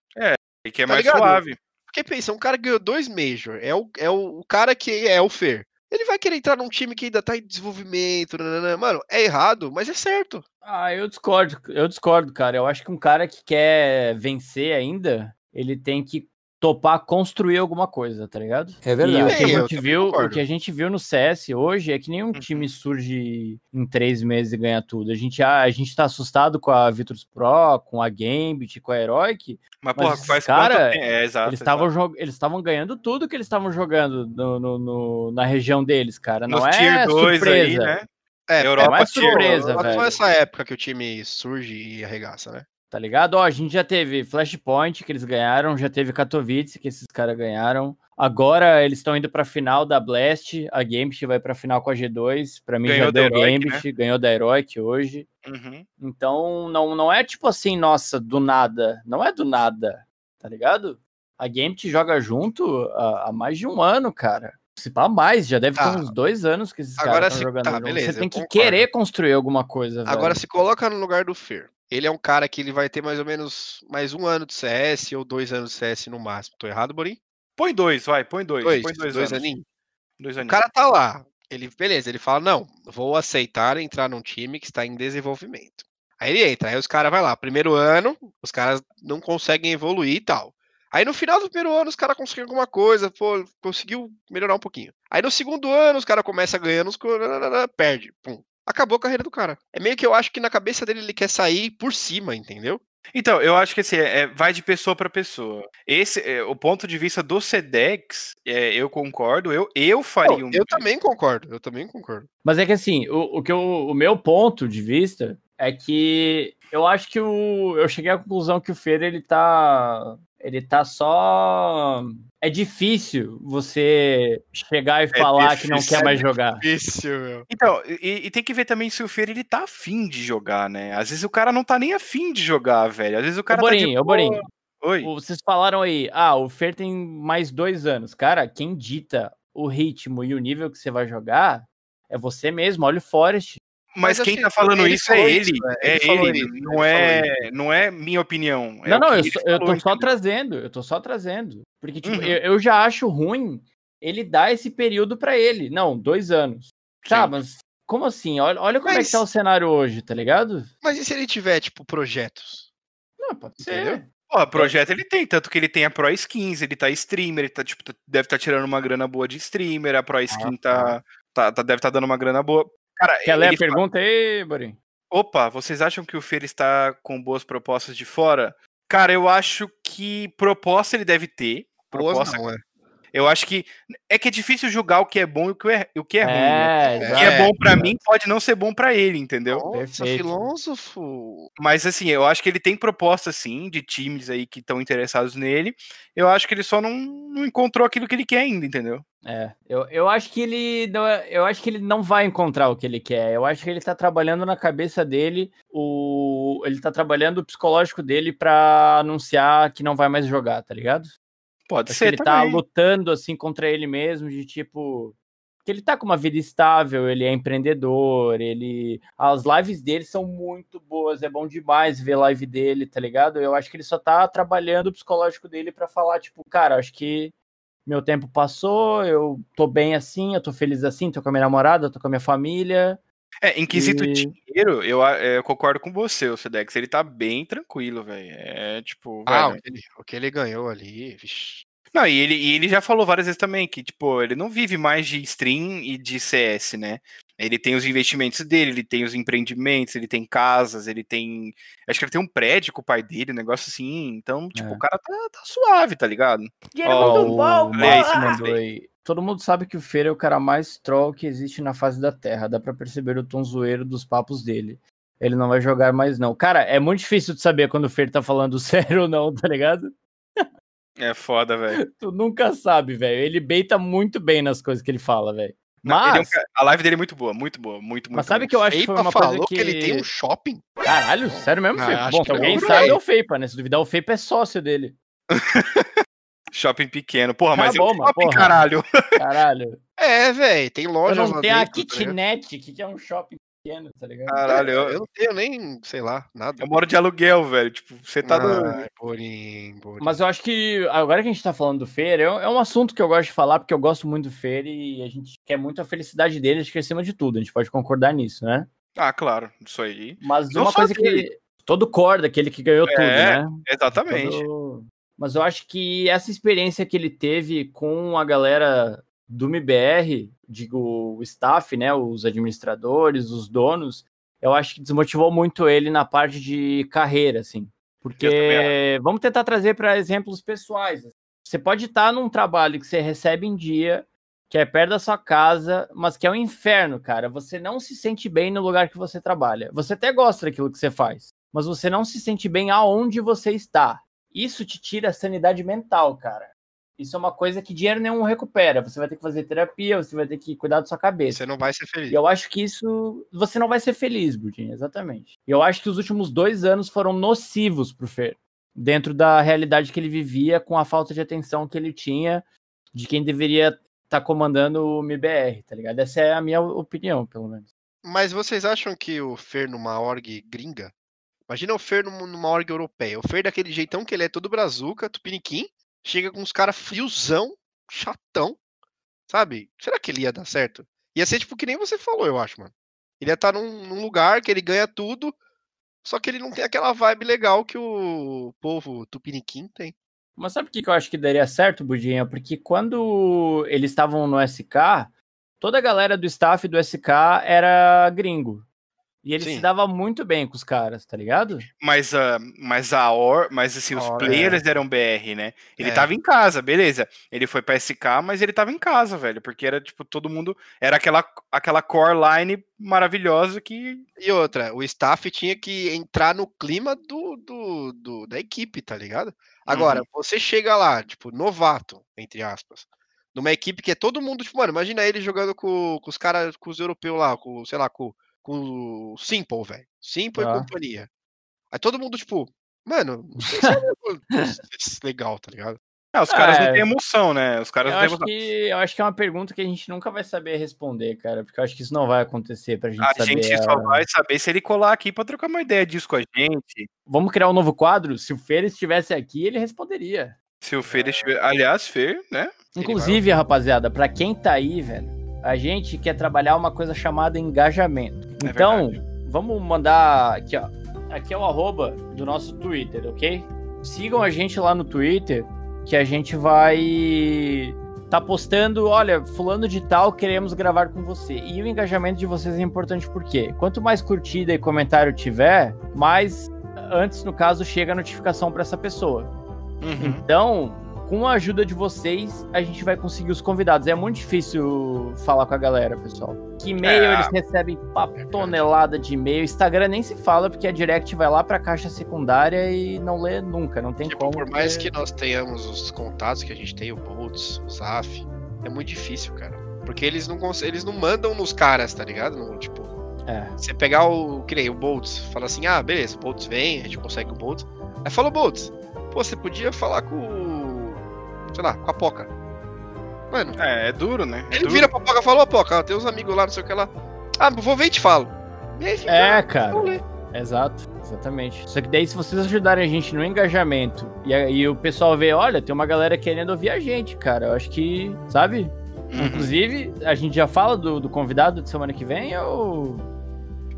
C: Ele quer
D: Tá
C: mais
D: ligado?
C: suave.
D: Porque pensa, um cara ganhou dois Major, é o, é o, o cara que é o Fer. Ele vai querer entrar num time que ainda tá em desenvolvimento, nananã. mano, é errado, mas é certo.
B: Ah, eu discordo. Eu discordo, cara. Eu acho que um cara que quer vencer ainda, ele tem que topar construir alguma coisa, tá ligado?
A: É
B: E o
A: verdade.
B: que, a
D: É,
B: gente viu, o que a gente viu no CS hoje é que nenhum time surge em três meses e ganha tudo. A gente, a, a gente tá assustado com a Virtus Pro, com a Gambit, com a Heroic.
C: Mas,
B: Mas
C: porra, faz
B: cara,
C: quanto tempo? É, exato.
B: eles estavam jog... eles estavam ganhando tudo que eles estavam jogando no, no- no- na região deles, cara. Não
C: Nos
B: é
C: Tier 2
B: surpresa.
C: aí, né?
D: É,
C: Europa
B: não é
C: Tier.
B: surpresa,
D: Só
B: velho.
D: essa época que o time surge e arregaça, né?
B: Tá ligado? Ó, a gente já teve Flashpoint, que eles ganharam, já teve Katowice, que esses caras ganharam. Agora eles estão indo pra final da Blast, a Gambit vai pra final com a G2. Pra mim
C: Ganhou
B: já deu
C: Heroic,
B: Gambit, ganhou da Heroic hoje.
C: Uhum.
B: Então não, não é tipo assim, nossa, do nada. Não é do nada, tá ligado? A Gambit joga junto há, há mais de um ano, cara. Se pá mais, já deve
D: Tá.
B: ter uns dois anos que esses
D: Agora
B: caras
D: se-
B: estão jogando
D: tá,
B: junto.
D: beleza,
B: Você tem que
D: concordo.
B: querer construir alguma coisa, velho.
D: Agora se coloca no lugar do Fer. Ele é um cara que ele vai ter mais ou menos mais um ano de CS ou dois anos de CS no máximo. Tô errado, Borim?
C: Põe dois, vai, põe dois.
D: Dois,
C: põe dois,
D: dois aninhos.
C: Dois
D: O
C: aninhos.
D: cara tá lá. Ele, beleza, ele fala: não, vou aceitar entrar num time que está em desenvolvimento. Aí ele entra, aí os caras vai lá, primeiro ano, os caras não conseguem evoluir e tal. Aí no final do primeiro ano os caras conseguem alguma coisa, pô, conseguiu melhorar um pouquinho. Aí no segundo ano os caras começam ganhando, os perde, pum. Acabou a carreira do cara. É meio que eu acho que na cabeça dele ele quer sair por cima, entendeu?
C: Então, eu acho que assim, é, vai de pessoa para pessoa. Esse, é, o ponto de vista do Sedex, é, eu concordo, eu, eu faria
D: Não,
C: um.
D: eu também concordo, eu também concordo.
B: Mas é que assim, o, o que eu- o meu ponto de vista é que eu acho que o, eu cheguei à conclusão que o Fer ele tá ele tá só é difícil você chegar e falar que não
C: difícil.
B: quer mais jogar.
D: Difícil, meu.
C: Então, e, e tem que ver também se o Fer ele tá afim de jogar, né? Às vezes o cara não tá nem afim de jogar, velho. Às vezes o
B: Ô,
C: cara tá de
B: Borinho, ô. Borinho,
C: Oi.
B: vocês falaram aí, ah, o Fer tem mais dois anos. Cara, quem dita o ritmo e o nível que você vai jogar é você mesmo, olha o Forest.
C: Mas,
D: Mas
C: quem
D: assim,
C: tá falando
D: ele
C: isso é ele.
D: isso, né?
C: É
D: Ele
C: ele.
D: isso,
C: Não
D: ele
C: é, não é minha opinião. é
B: não, não, eu,
C: ele
B: só- eu tô só trazendo, eu tô só trazendo. Porque, tipo,
C: Uhum.
B: eu, eu já acho ruim ele dar esse período pra ele. Não, dois anos. Tá,
C: Sim.
B: mas como assim? Olha, olha como é
D: Mas-
B: que tá o cenário hoje, tá ligado?
D: Mas e se ele tiver, tipo, projetos?
B: Não, pode
D: Entendeu?
B: ser.
C: Ó, projeto ele tem, tanto que ele tem a Pro Skins, ele tá streamer, ele tá, tipo, tá- deve estar tirando uma grana boa de streamer, a Pro Skin tá, tá, tá- deve estar dando uma grana boa. Cara,
B: Quer ler a pergunta aí, Borinho?
C: Opa, vocês acham que o Fer está com boas propostas de fora? Cara, eu acho que proposta ele deve ter.
D: Boas
C: Proposta,
D: não, é.
C: Eu acho que é que é difícil julgar o que é bom e o que é, o que é ruim. né?
B: É,
C: O
B: exato.
C: que é bom pra mim pode não ser bom pra ele, entendeu?
D: Nossa,
B: Perfeito.
D: filósofo.
C: Mas assim, eu acho que ele tem proposta sim de times aí que estão interessados nele. Eu acho que ele só não, não encontrou aquilo que ele quer ainda, entendeu?
B: É, eu, eu acho que ele não, é- eu acho que ele não vai encontrar o que ele quer. Eu acho que ele tá trabalhando na cabeça dele, o ele tá trabalhando o psicológico dele pra anunciar que não vai mais jogar, tá ligado?
C: Pode
B: Acho que
C: ser
B: ele tá
C: também.
B: lutando assim contra ele mesmo, de tipo. Que ele tá com uma vida estável, ele é empreendedor, ele. As lives dele são muito boas, é bom demais ver live dele, tá ligado? Eu acho que ele só tá trabalhando o psicológico dele pra falar, tipo, cara, acho que meu tempo passou, eu tô bem assim, eu tô feliz assim, tô com a minha namorada, tô com a minha família.
C: É, em quesito
B: E-
C: dinheiro, eu, é, eu concordo com você, o Sedex. Ele tá bem tranquilo, velho. É tipo.
D: Ah,
C: velho,
D: o que, ele, o que ele ganhou ali, vixi.
C: Não, e ele, e ele já falou várias vezes também que, tipo, ele não vive mais de stream e de CS, né? Ele tem os investimentos dele, ele tem os empreendimentos, ele tem casas, ele tem. Acho que ele tem um prédio com o pai dele, um negócio assim. Então, tipo,
B: É.
C: o cara tá, tá suave, tá ligado?
B: Ó,
C: muito
B: o
C: bom,
B: Maurício
C: porra!
B: mandou aí. Todo mundo sabe que o Feira é o cara mais troll que existe na face da Terra. Dá pra perceber o tom zoeiro dos papos dele. Ele não vai jogar mais, não. Cara, é muito difícil de saber quando o Fer tá falando sério ou não, tá ligado?
C: É foda, velho.
B: Tu nunca sabe, velho. Ele beita muito bem nas coisas que ele fala, velho.
C: Não, ele é um
B: Mas,
C: A live dele é muito boa, muito boa, muito, muito
B: mas sabe
C: boa.
B: que eu acho que foi
D: Feipa
B: uma coisa
D: falou
B: que...
D: que... ele tem um shopping?
B: Caralho, sério mesmo,
D: Ah,
B: Feipa?
D: acho
B: Bom,
D: que
B: se alguém
D: não,
B: sabe é o Feipa, né? Se duvidar, o Feipa é sócio dele.
C: Shopping pequeno. Porra, mas é um shopping,
B: porra.
C: caralho.
B: Caralho.
D: É, velho, tem
B: Eu
D: lojas
B: não tenho a
D: dentro, tá
B: kitnet, que que é um shopping pequeno, tá ligado?
C: Caralho, eu,
D: eu não tenho nem, sei lá, nada.
C: eu moro de aluguel, velho. Tipo, você tá
D: Borim, Borim.
B: Mas eu acho que agora que a gente tá falando do Fer, é, é um assunto que eu gosto de falar, porque eu gosto muito do Fer e a gente quer muito a felicidade dele, acho que é acima de tudo, a gente pode concordar nisso, né?
C: Ah, claro, isso aí.
B: Mas
C: Não
B: uma coisa
C: dele.
B: que. Todo corda, aquele que ganhou tudo,
C: É,
B: né?
C: Exatamente.
B: Todo, Mas eu acho que essa experiência que ele teve com a galera do MBR, digo, o staff, né, os administradores, os donos, eu acho que desmotivou muito ele na parte de carreira, assim. Porque vamos tentar trazer para exemplos pessoais. Você pode estar num trabalho que você recebe em dia, que é perto da sua casa, mas que é um inferno, cara. Você não se sente bem no lugar que você trabalha. Você até gosta daquilo que você faz, mas você não se sente bem aonde você está. Isso te tira a sanidade mental, cara. Isso é uma coisa que dinheiro nenhum recupera. Você vai ter que fazer terapia, você vai ter que cuidar da sua cabeça.
D: Você não vai ser feliz.
B: E eu acho que isso. Você não vai ser feliz, Budinho, exatamente. E eu acho que os últimos dois anos foram nocivos pro Fer. Dentro da realidade que ele vivia, com a falta de atenção que ele tinha de quem deveria estar tá comandando o MBR, tá ligado? Essa é a minha opinião, pelo menos.
D: Mas vocês acham que o Fer numa org gringa? Imagina o Fer numa org europeia. O Fer daquele jeitão que ele é todo brazuca, tupiniquim chega com uns caras friozão, chatão, sabe? Será que ele ia dar certo? Ia ser tipo que nem você falou, eu acho, mano. Ele ia estar tá num, num lugar que ele ganha tudo, só que ele não tem aquela vibe legal que o povo tupiniquim tem.
B: Mas sabe o que eu acho que daria certo, Budinha? Porque quando eles estavam no SK, toda a galera do staff do SK era gringo. E ele Sim. se dava muito bem com os caras, tá ligado?
C: Mas, uh, mas a Or, mas assim, os Or, players é. eram BR, né? Ele é. tava em casa, beleza. Ele foi pra SK, mas ele tava em casa, velho. Porque era, tipo, todo mundo. Era aquela, aquela core line maravilhosa que.
D: E outra, o staff tinha que entrar no clima do, do, do da equipe, tá ligado? Agora, uhum. você chega lá, tipo, novato, entre aspas numa equipe que é todo mundo, tipo, mano, imagina ele jogando com, com os caras, com os europeus lá, com, sei lá, com com o Simple, velho. Simple ah. e companhia. Aí todo mundo, tipo, mano, não sei se é legal, tá ligado?
C: É, os caras é, não têm emoção, né? Os caras
B: eu, acho que, eu acho que é uma pergunta que a gente nunca vai saber responder, cara, porque eu acho que isso não vai acontecer pra gente a saber.
C: A gente só vai saber se ele colar aqui pra trocar uma ideia disso com a gente.
B: Vamos criar um novo quadro? Se o Fer estivesse aqui, ele responderia.
C: Se o Fer estiver. Aliás, Fer, né?
B: Inclusive, vai... rapaziada, pra quem tá aí, velho, a gente quer trabalhar uma coisa chamada engajamento. É então, verdade. vamos mandar aqui, ó. Aqui é o arroba do nosso Twitter, ok? Sigam a gente lá no Twitter, que a gente vai tá postando, olha, fulano de tal, queremos gravar com você. E o engajamento de vocês é importante porque quanto mais curtida e comentário tiver, mais antes no caso chega a notificação para essa pessoa. Uhum. Então, com a ajuda de vocês, a gente vai conseguir os convidados. É muito difícil falar com a galera, pessoal. Que e-mail é. eles recebem uma tonelada de e-mail. Instagram nem se fala, porque a direct vai lá pra caixa secundária e não lê nunca, não tem tipo, como.
D: Por mais que nós tenhamos os contatos que a gente tem, o Boltz, o Zaf, é muito difícil, cara. Porque eles não, eles não mandam nos caras, tá ligado? Não, tipo, é. Você pegar o, que nem o Boltz, fala assim, ah, beleza, o Boltz vem, a gente consegue o Boltz. Aí fala o Boltz, pô, você podia falar com sei lá, com a Poca.
C: Mano. É, é duro, né?
D: É
C: ele duro.
D: vira pra Poca e falou, oh, Poca, tem uns amigos lá, não sei o que lá. Ah, vou ver e te falo.
B: E aí fica, é, cara. Exato, exatamente. Só que daí, se vocês ajudarem a gente no engajamento e, e o pessoal vê, olha, tem uma galera querendo ouvir a gente, cara. Eu acho que, sabe? Uhum. Inclusive, a gente já fala do, do convidado de semana que vem ou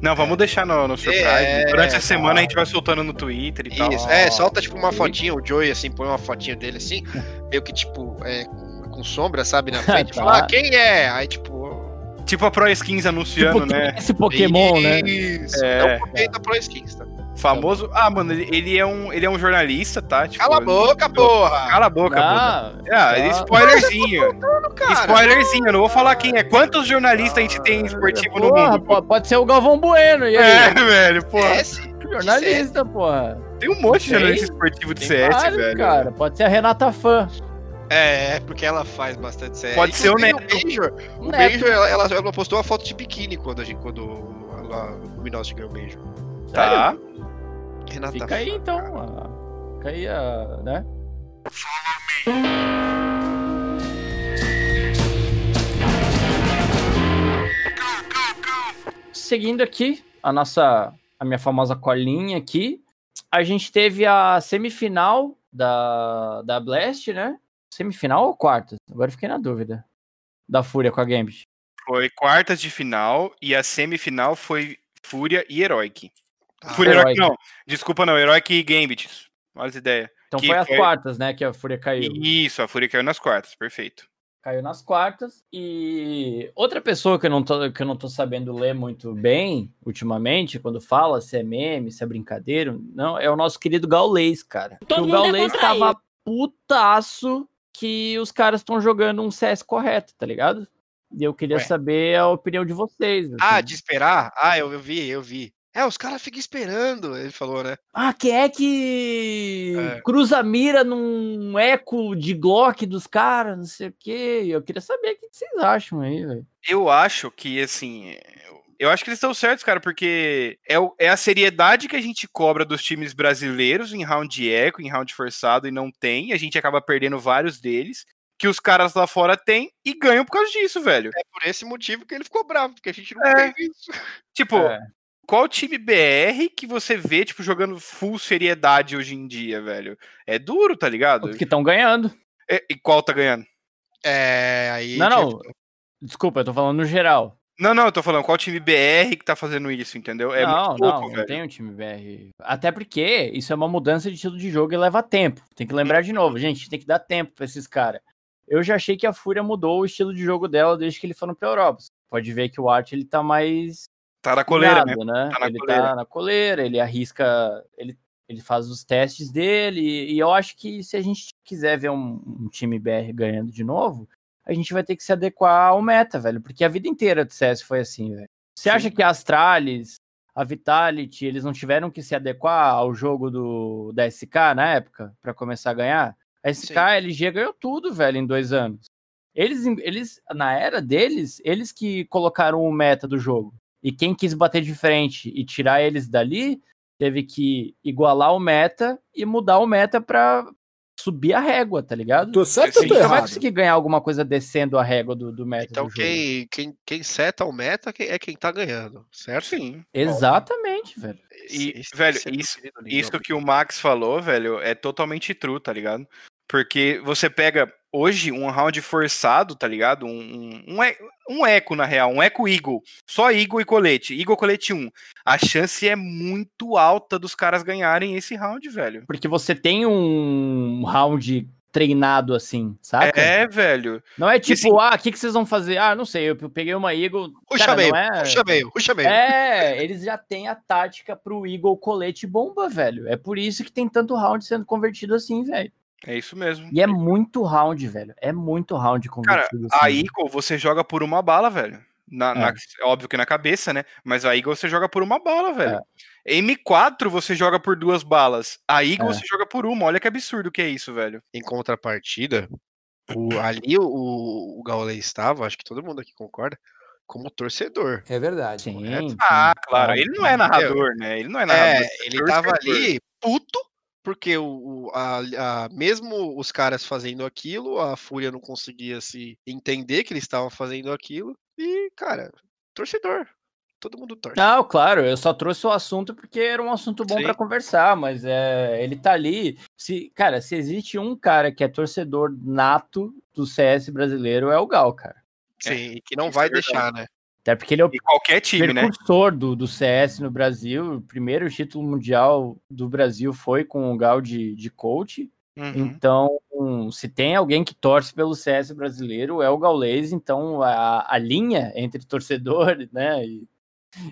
C: não, vamos deixar no, no surprise. É, Durante a semana a gente vai soltando no Twitter e
D: Isso, tal. é, solta tipo uma fotinha, o Joey assim, põe uma fotinha dele assim, meio que tipo, é, com, com sombra, sabe, na frente. tá. Fala, ah, quem é? Aí tipo.
C: Tipo a Pro Skins anunciando, tipo, né?
B: Esse Pokémon, né?
D: Isso, é, é o Pokémon da Pro Skins, tá?
C: Famoso. Ah, mano, ele, ele, é um, ele é um jornalista, tá?
D: Tipo, Cala a boca, ele... porra!
C: Cala a boca, ah, porra. Ah, tá. spoilerzinho. Contando, spoilerzinho, eu não vou falar quem é. Quantos jornalistas a gente tem esportivo porra, no mundo?
B: Pode ser o Galvão Bueno, e aí?
C: É, velho, porra.
B: CS, jornalista, porra.
C: Tem um monte de jornalista esportivo de CS, vários, velho.
B: cara. Pode ser a Renata Fã.
D: É, é, porque ela faz bastante CS.
C: Pode ser o Neto.
D: O Major, o Major ela, ela, ela, postou uma foto de biquíni quando, a gente, quando ela, o Minos ganhou o Major.
B: Tá. Renata Fica aí então. A... Fica aí a. né? Seguindo aqui a nossa. a minha famosa colinha aqui. A gente teve a semifinal da, da Blast, né? Semifinal ou quartas? Agora fiquei na dúvida. Da Fúria com a Gambit.
C: Foi quartas de final e a semifinal foi Fúria e Heroic. Ah, Fúria Heroic, não. Desculpa, não. Heroic e Gambit. Olha essa ideia.
B: Então
C: Que
B: foi as
C: foi-
B: quartas, né, que a Fúria caiu.
C: Isso, a Fúria caiu nas quartas, perfeito.
B: Caiu nas quartas. E outra pessoa que eu, não tô, que eu não tô sabendo ler muito bem ultimamente, quando fala se é meme, se é brincadeira, não, é o nosso querido Gaulês, cara.
A: Todo
B: Que o
A: mundo é
B: Gaulês tava putaço que os caras estão jogando um CS correto, tá ligado? E eu queria
D: Ué.
B: saber a opinião de vocês.
D: Ah,
B: assim.
D: de esperar? Ah, eu, eu vi, eu vi. É, os caras ficam esperando, ele falou, né?
B: Ah, quem é que
D: É.
B: cruza a mira num eco de Glock dos caras, não sei o quê. Eu queria saber o que vocês acham aí, velho.
C: Eu acho que, assim. Eu acho que eles estão certos, cara, porque é, o- é a seriedade que a gente cobra dos times brasileiros em round de eco, em round forçado, e não tem. A gente acaba perdendo vários deles, que os caras lá fora têm e ganham por causa disso, velho.
D: É por esse motivo que ele ficou bravo, porque a gente não
C: É.
D: tem isso.
C: Tipo,
B: É.
C: qual time BR que você vê, tipo, jogando full seriedade hoje em dia, velho? É duro, tá ligado?
B: Os que estão ganhando.
C: E, e qual tá ganhando?
D: É, aí.
B: Não, não.
D: tipo,
B: Desculpa, eu tô falando no geral.
C: Não, não, eu tô falando qual time BR que tá fazendo isso, entendeu? É
B: não,
C: muito pouco,
B: não, não
C: velho.
B: tem um time BR. Até porque isso é uma mudança de estilo de jogo e leva tempo. Tem que lembrar de novo, gente, tem que dar tempo pra esses caras. Eu já achei que a Fúria mudou o estilo de jogo dela desde que eles foram pra Europa. Você Pode ver que o Art ele tá mais
C: Tá na coleira, né?
B: né?
C: Tá na
B: ele
C: coleira.
B: tá na coleira, ele arrisca, ele, ele faz os testes dele, e eu acho que se a gente quiser ver um, um time BR ganhando de novo, a gente vai ter que se adequar ao meta, velho, porque a vida inteira do CS foi assim, velho. Você
C: Sim.
B: acha que a Astralis, a Vitality, eles não tiveram que se adequar ao jogo do da SK na época, pra começar a ganhar? A SK,
D: Sim.
B: a LG ganhou tudo, velho, em dois anos. Eles, eles, na era deles, eles que colocaram o meta do jogo. E quem quis bater de frente e tirar eles dali, teve que igualar o meta e mudar o meta pra subir a régua, tá ligado?
E: Tô certo ou tô
B: não vai
E: errado?
B: conseguir ganhar alguma coisa descendo a régua do, do meta
D: Então
B: do
D: quem, quem, quem seta o meta é quem tá ganhando, certo?
C: Sim.
B: Exatamente, velho.
C: E,
D: Esse-
C: velho,
D: é
C: isso-
D: nível.
C: Isso que o Max falou, velho, é totalmente true, tá ligado? Porque você pega hoje um round forçado, tá ligado? Um, um, um, um eco, na real, um eco Eagle. Só Eagle e colete. Eagle colete 1. A chance é muito alta dos caras ganharem esse round, velho.
B: Porque você tem um round treinado assim, saca?
C: É, velho.
B: Não é tipo,
C: assim-
B: ah, o que, que vocês vão fazer? Ah, não sei, eu peguei uma Eagle.
D: Puxa
B: Cara,
D: meio,
B: é...
D: puxa meio, puxa meio.
B: É, eles já têm a tática pro Eagle colete bomba, velho. É por isso que tem tanto round sendo convertido assim, velho.
C: É isso mesmo.
B: E é muito round, velho. É muito round
C: Cara,
B: convertido
C: a
B: assim.
C: Eagle você joga por uma bala, velho. Na, na- óbvio que na cabeça, né? Mas a Eagle você joga por uma bala, velho. M4 você joga por duas balas. A Eagle
B: É.
C: você joga por uma. Olha que absurdo que é isso, velho.
D: Em contrapartida, o, ali o, o Gaulê estava, acho que todo mundo aqui concorda, como torcedor.
E: É verdade.
B: Sim,
D: correto?
B: sim,
C: Ah, claro. Ele não é narrador, né? Ele não é narrador.
D: É,
C: é
D: ele
C: torcedor.
D: tava ali puto, porque o, o- a, a- mesmo os caras fazendo aquilo, a Fúria não conseguia se entender que eles estavam fazendo aquilo. E, cara, torcedor. Todo mundo torce.
B: Não, claro, eu só trouxe o assunto porque era um assunto bom pra conversar, mas é, ele tá ali. Se, cara, se existe um cara que é torcedor nato do CS brasileiro, é o Gal, cara.
D: Sim, e que não vai
C: é verdade.
D: deixar, né?
B: Até porque ele é o
C: E qualquer time, né?
B: precursor do, do CS no Brasil. O primeiro título mundial do Brasil foi com o Gal de, de coach.
C: Uhum.
B: Então, se tem alguém que torce pelo CS brasileiro, é o Gaulês. Então, a, a linha entre torcedor né, e,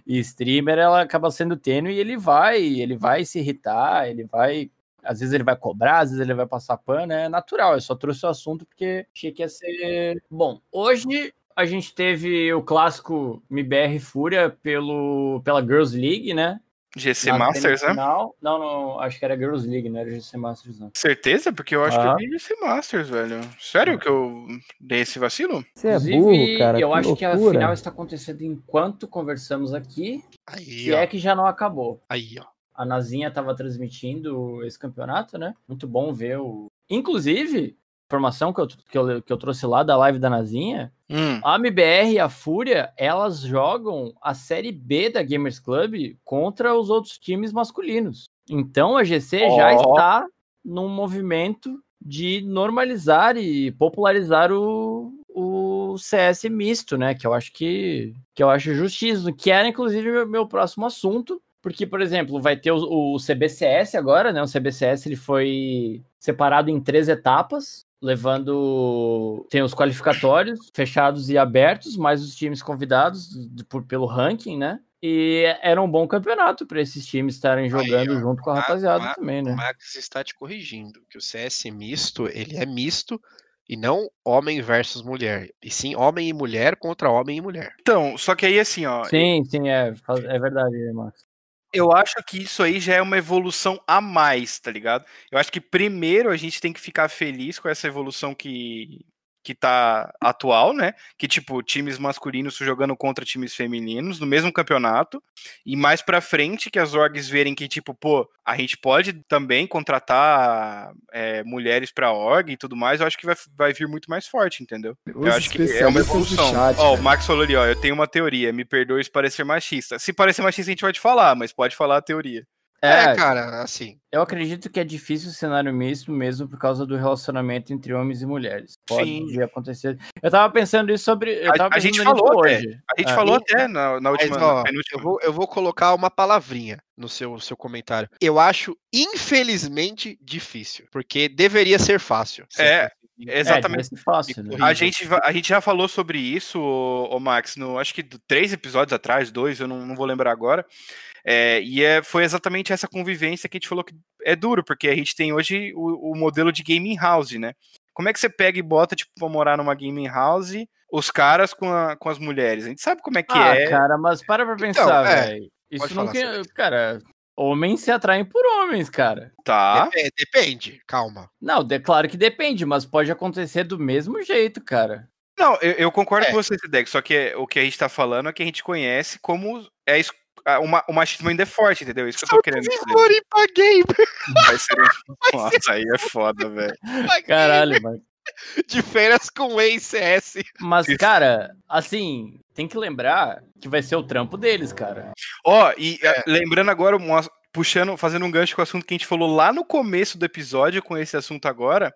B: e streamer, ela acaba sendo tênue e ele vai, ele vai se irritar, ele vai. Às vezes ele vai cobrar, às vezes ele vai passar pano, é natural. Eu só trouxe o assunto porque achei que ia ser. Bom, hoje a gente teve o clássico MBR Fúria pelo, pela Girls League, né?
C: GC
B: Na
C: Masters, né?
B: Não, não, acho que era Girls League, não era GC Masters, não.
C: Certeza? Porque eu acho que
B: Ah.
C: eu vi GC Masters, velho. Sério que eu dei esse vacilo?
E: Você é
B: Inclusive,
E: burro, cara.
B: eu
E: que
B: acho que a
E: loucura.
B: final está acontecendo enquanto conversamos aqui,
D: Aí,
B: é que já não acabou.
D: Aí, ó.
B: A Nazinha estava transmitindo esse campeonato, né? Muito bom ver o. Inclusive, informação que eu, que eu, que eu trouxe lá da live da Nazinha,
C: Hum.
B: a MBR e a Fúria, elas jogam a Série B da Gamers Club contra os outros times masculinos. Então a GC já
C: Ó.
B: está num movimento de normalizar e popularizar o, o CS misto, né? Que eu acho que, que eu acho justíssimo, que era inclusive meu, meu próximo assunto, porque, por exemplo, vai ter o, o CBCS agora, né? O CBCS ele foi separado em três etapas, levando. Tem os qualificatórios fechados e abertos, mais os times convidados por, pelo ranking, né? E era um bom campeonato para esses times estarem jogando Aí, junto com a rapaziada também, né?
D: O Max está te corrigindo, que o CS misto, ele é misto e não homem versus mulher, e sim homem e mulher contra homem e mulher.
C: Então, só que aí assim, ó.
B: Sim, sim, é, é verdade, Max.
C: Eu acho que isso aí já é uma evolução a mais, tá ligado? Eu acho que primeiro a gente tem que ficar feliz com essa evolução que, que tá atual, né? Que tipo, times masculinos jogando contra times femininos no mesmo campeonato. E mais pra frente que as orgs verem que, tipo, pô, a gente pode também contratar é, mulheres pra org e tudo mais, eu acho que vai, vai vir muito mais forte, entendeu? Os eu acho que é uma evolução. Ó, o Max falou ali, ó, eu tenho uma teoria, me perdoe se parecer machista. Se parecer machista, a gente vai te falar, mas pode falar a teoria.
D: É, é, cara, assim.
B: Eu acredito que é difícil o cenário misto mesmo por causa do relacionamento entre homens e mulheres. Pode Sim. acontecer. Eu tava pensando isso sobre. Eu
C: a, a gente falou até. Hoje. A gente é. falou até na, na última. Mas, ó,
D: eu, vou, eu vou colocar uma palavrinha no seu, seu comentário. Eu acho, infelizmente, difícil. Porque deveria ser fácil.
C: É. Exatamente. É, fácil, né? a, gente, a gente já falou sobre isso, o Max, no, acho que três episódios atrás, dois, eu não, não vou lembrar agora. É, e é, foi exatamente essa convivência que a gente falou que é duro, porque a gente tem hoje o, o modelo de gaming house, né? Como é que você pega e bota, tipo, pra morar numa gaming house, os caras com, a, com as mulheres? A gente sabe como é que ah, é.
B: cara, mas para pra então, pensar, então, é, velho. Isso não que. Cara, homens se atraem por homens, cara.
C: Tá.
D: Depende, depende, calma.
B: Não, é claro que depende, mas pode acontecer do mesmo jeito, cara.
C: Não, eu, eu concordo é. com você, Deck, só que o que a gente tá falando é que a gente conhece como é uma, o machismo ainda é forte, entendeu? Isso que eu tô querendo dizer.
D: Vai pra game.
C: Vai ser. Nossa, aí é foda, velho.
B: Caralho, mano.
D: De férias com ex-CS.
B: Mas, cara, assim, tem que lembrar que vai ser o trampo deles, cara.
C: Ó, oh, e é. lembrando agora, puxando, fazendo um gancho com o assunto que a gente falou lá no começo do episódio com esse assunto agora.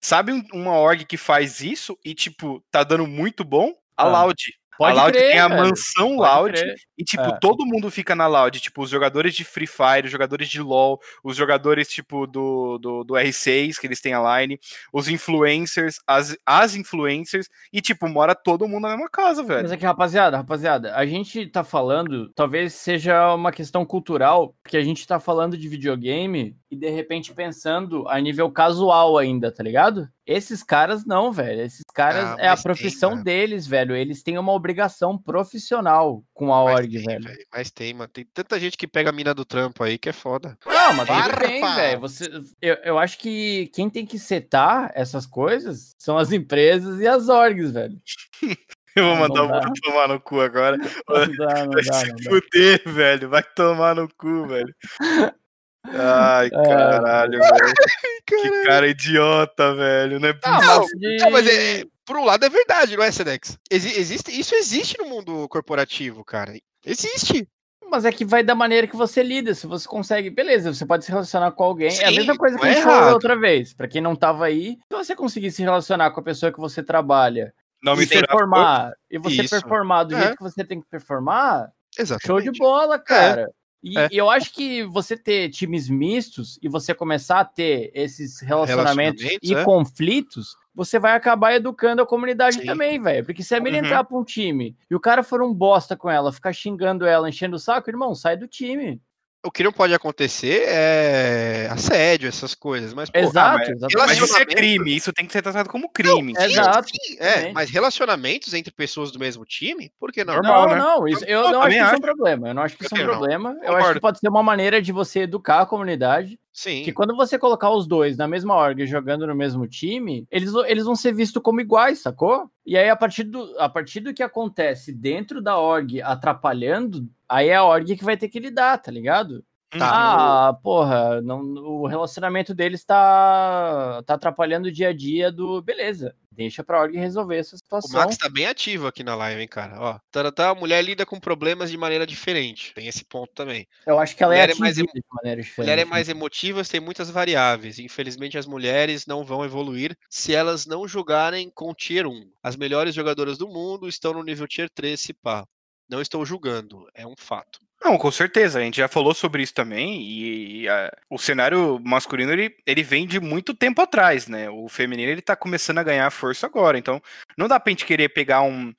C: Sabe uma org que faz isso e, tipo, tá dando muito bom? A ah. Loud. Pode a Loud crer, tem a velho. mansão Pode Loud crer. e, tipo, é. todo mundo fica na Loud. Tipo, os jogadores de Free Fire, os jogadores de LoL, os jogadores, tipo, do, do, do R6, que eles têm a line, os influencers, as, as influencers, e, tipo, mora todo mundo na mesma casa, velho.
B: Mas é que, rapaziada, rapaziada, a gente tá falando, talvez seja uma questão cultural, porque a gente tá falando de videogame e, de repente, pensando a nível casual ainda, tá ligado? Esses caras não, velho. Esses caras ah, é a profissão tem, deles, velho. Eles têm uma obrigação profissional com a mas org, tem, velho. velho.
D: Mas tem, mano. Tem tanta gente que pega a mina do trampo aí que é foda.
B: Não, mas tudo bem, velho. Você, eu, eu acho que quem tem que setar essas coisas são as empresas e as orgs, velho.
C: Eu vou mandar o mundo tomar no cu agora. Não dá, não Vai dá, se fuder, velho. Vai tomar no cu, velho. Ai, é. caralho, velho. Que cara idiota, velho. Não é
D: Não, não, mas é, por um lado é verdade, não é, Sedex? Ex existe, isso existe no mundo corporativo, cara. Existe.
B: Mas é que vai da maneira que você lida. Se você consegue, beleza, você pode se relacionar com alguém. Sim, é a mesma coisa que a gente é falou outra vez. Pra quem não tava aí, se você conseguir se relacionar com a pessoa que você trabalha
C: não
B: e performar, e você Isso. performar do é. jeito que você tem que performar, Exatamente. show de bola, cara. É. E é. eu acho que você ter times mistos e você começar a ter esses relacionamentos, relacionamentos e é. conflitos, você vai acabar educando a comunidade Sim. também, velho. Porque se a menina uhum. entrar pra um time e o cara for um bosta com ela, ficar xingando ela, enchendo o saco, irmão, sai do time
D: o que não pode acontecer é assédio, essas coisas. Mas, pô,
B: exato,
C: ah, mas, mas isso é crime, isso tem que ser tratado como crime.
B: Não, exato.
D: Sim, é, mas relacionamentos entre pessoas do mesmo time, por que não?
B: Normal, não, né? não, isso, eu, eu não acho que isso é um problema. Eu não acho que isso é um problema. Eu acho que pode ser uma maneira de você educar a comunidade
D: Sim.
B: Que quando você colocar os dois na mesma org jogando no mesmo time, eles, eles vão ser vistos como iguais, sacou? E aí, a partir, do, a partir do que acontece dentro da org atrapalhando, aí é a org que vai ter que lidar, tá ligado? Tá. Ah, porra, não, o relacionamento deles tá, tá atrapalhando o dia a dia do. Beleza, deixa pra org resolver essa situação. O
D: Max tá bem ativo aqui na live, hein, cara. Ó, tá, tá, a mulher lida com problemas de maneira diferente. Tem esse ponto também.
B: Eu acho que ela é é, é mais de maneira diferente.
D: Mulher é mais emotiva, tem muitas variáveis. Infelizmente, as mulheres não vão evoluir se elas não jogarem com Tier 1. As melhores jogadoras do mundo estão no nível Tier 3, se pá. Não estou julgando, é um fato.
C: Não, com certeza, a gente já falou sobre isso também, e, e a, o cenário masculino, ele, ele vem de muito tempo atrás, né, o feminino, ele tá começando a ganhar força agora, então não dá pra gente querer pegar um,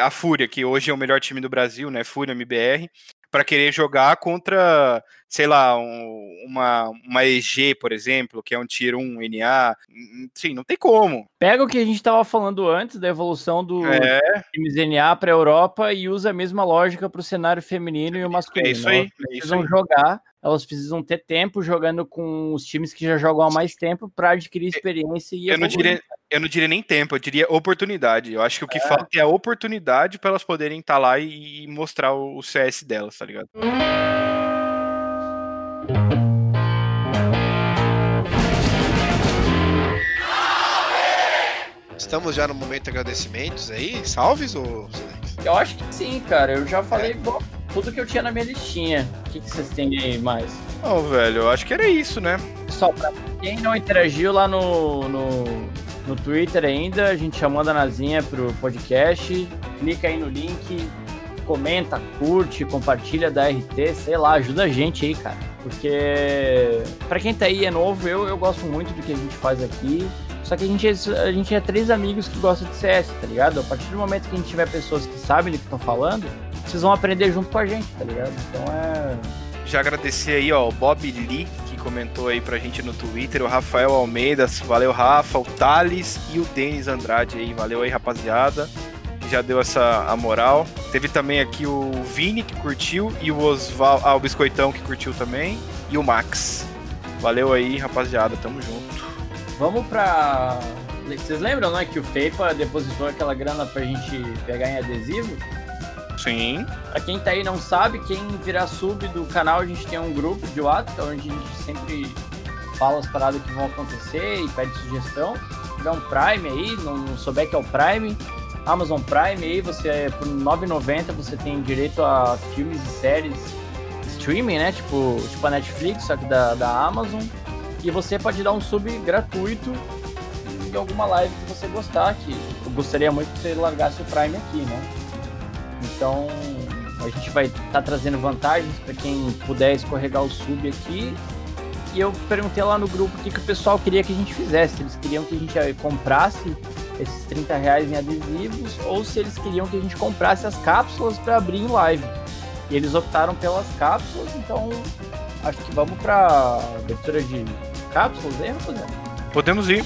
C: a Fúria, que hoje é o melhor time do Brasil, né, Fúria, MBR, para querer jogar contra, sei lá, um, uma, uma EG, por exemplo, que é um Tier 1 NA. Sim, não tem como.
B: Pega o que a gente estava falando antes da evolução do
C: é.
B: times NA para a Europa e usa a mesma lógica para o cenário feminino e o masculino.
C: É isso aí.
B: Elas precisam é jogar, elas precisam ter tempo jogando com os times que já jogam há mais tempo para adquirir experiência e
C: eu não diria eu não diria nem tempo, eu diria oportunidade. Eu acho que o que é. falta é a oportunidade para elas poderem estar tá lá e, e, mostrar o, CS delas, tá ligado?
D: Estamos já no momento de agradecimentos aí? Salves ou
B: Eu acho que sim, cara. Eu já falei é. bom, tudo que eu tinha na minha listinha. O que, que vocês têm aí mais?
C: Não, oh, velho, eu acho que era isso, né?
B: Só pra quem não interagiu lá no, no no Twitter ainda, a gente chamando a Nazinha pro podcast. Clica aí no link, comenta, curte, compartilha da RT, sei lá, ajuda a gente aí, cara. Porque para quem tá aí é novo, eu, eu gosto muito do que a gente faz aqui. Só que a gente, é, a gente é três amigos que gostam de CS, tá ligado? A partir do momento que a gente tiver pessoas que sabem do que estão falando, vocês vão aprender junto com a gente, tá ligado? Então é.
C: Já agradecer aí, ó, o Bob Lee, comentou aí pra gente no Twitter, o Rafael Almeida, valeu Rafa, o Thales e o Denis Andrade aí, valeu aí rapaziada, já deu essa a moral. Teve também aqui o Vini que curtiu e o Osval, ah, o Biscoitão que curtiu também e o Max. Valeu aí rapaziada, tamo junto.
B: Vamos pra... Vocês lembram, né, que o Feipa depositou aquela grana pra gente pegar em adesivo?
C: Sim.
B: Pra quem tá aí não sabe, quem virar sub do canal, a gente tem um grupo de WhatsApp, onde a gente sempre fala as paradas que vão acontecer e pede sugestão. Se tiver um Prime aí, não souber que é o Prime, Amazon Prime aí, você por R$ 9,90 você tem direito a filmes e séries streaming, né? Tipo, tipo a Netflix, só que da, da Amazon. E você pode dar um sub gratuito em alguma live que você gostar, que eu gostaria muito que você largasse o Prime aqui, né? Então a gente vai estar tá trazendo vantagens para quem puder escorregar o sub aqui. E eu perguntei lá no grupo o que, que o pessoal queria que a gente fizesse. Se eles queriam que a gente eh, comprasse esses 30 reais em adesivos ou se eles queriam que a gente comprasse as cápsulas para abrir em live. E eles optaram pelas cápsulas, então acho que vamos para abertura de cápsulas, hein, rapaziada?
C: Podemos ir.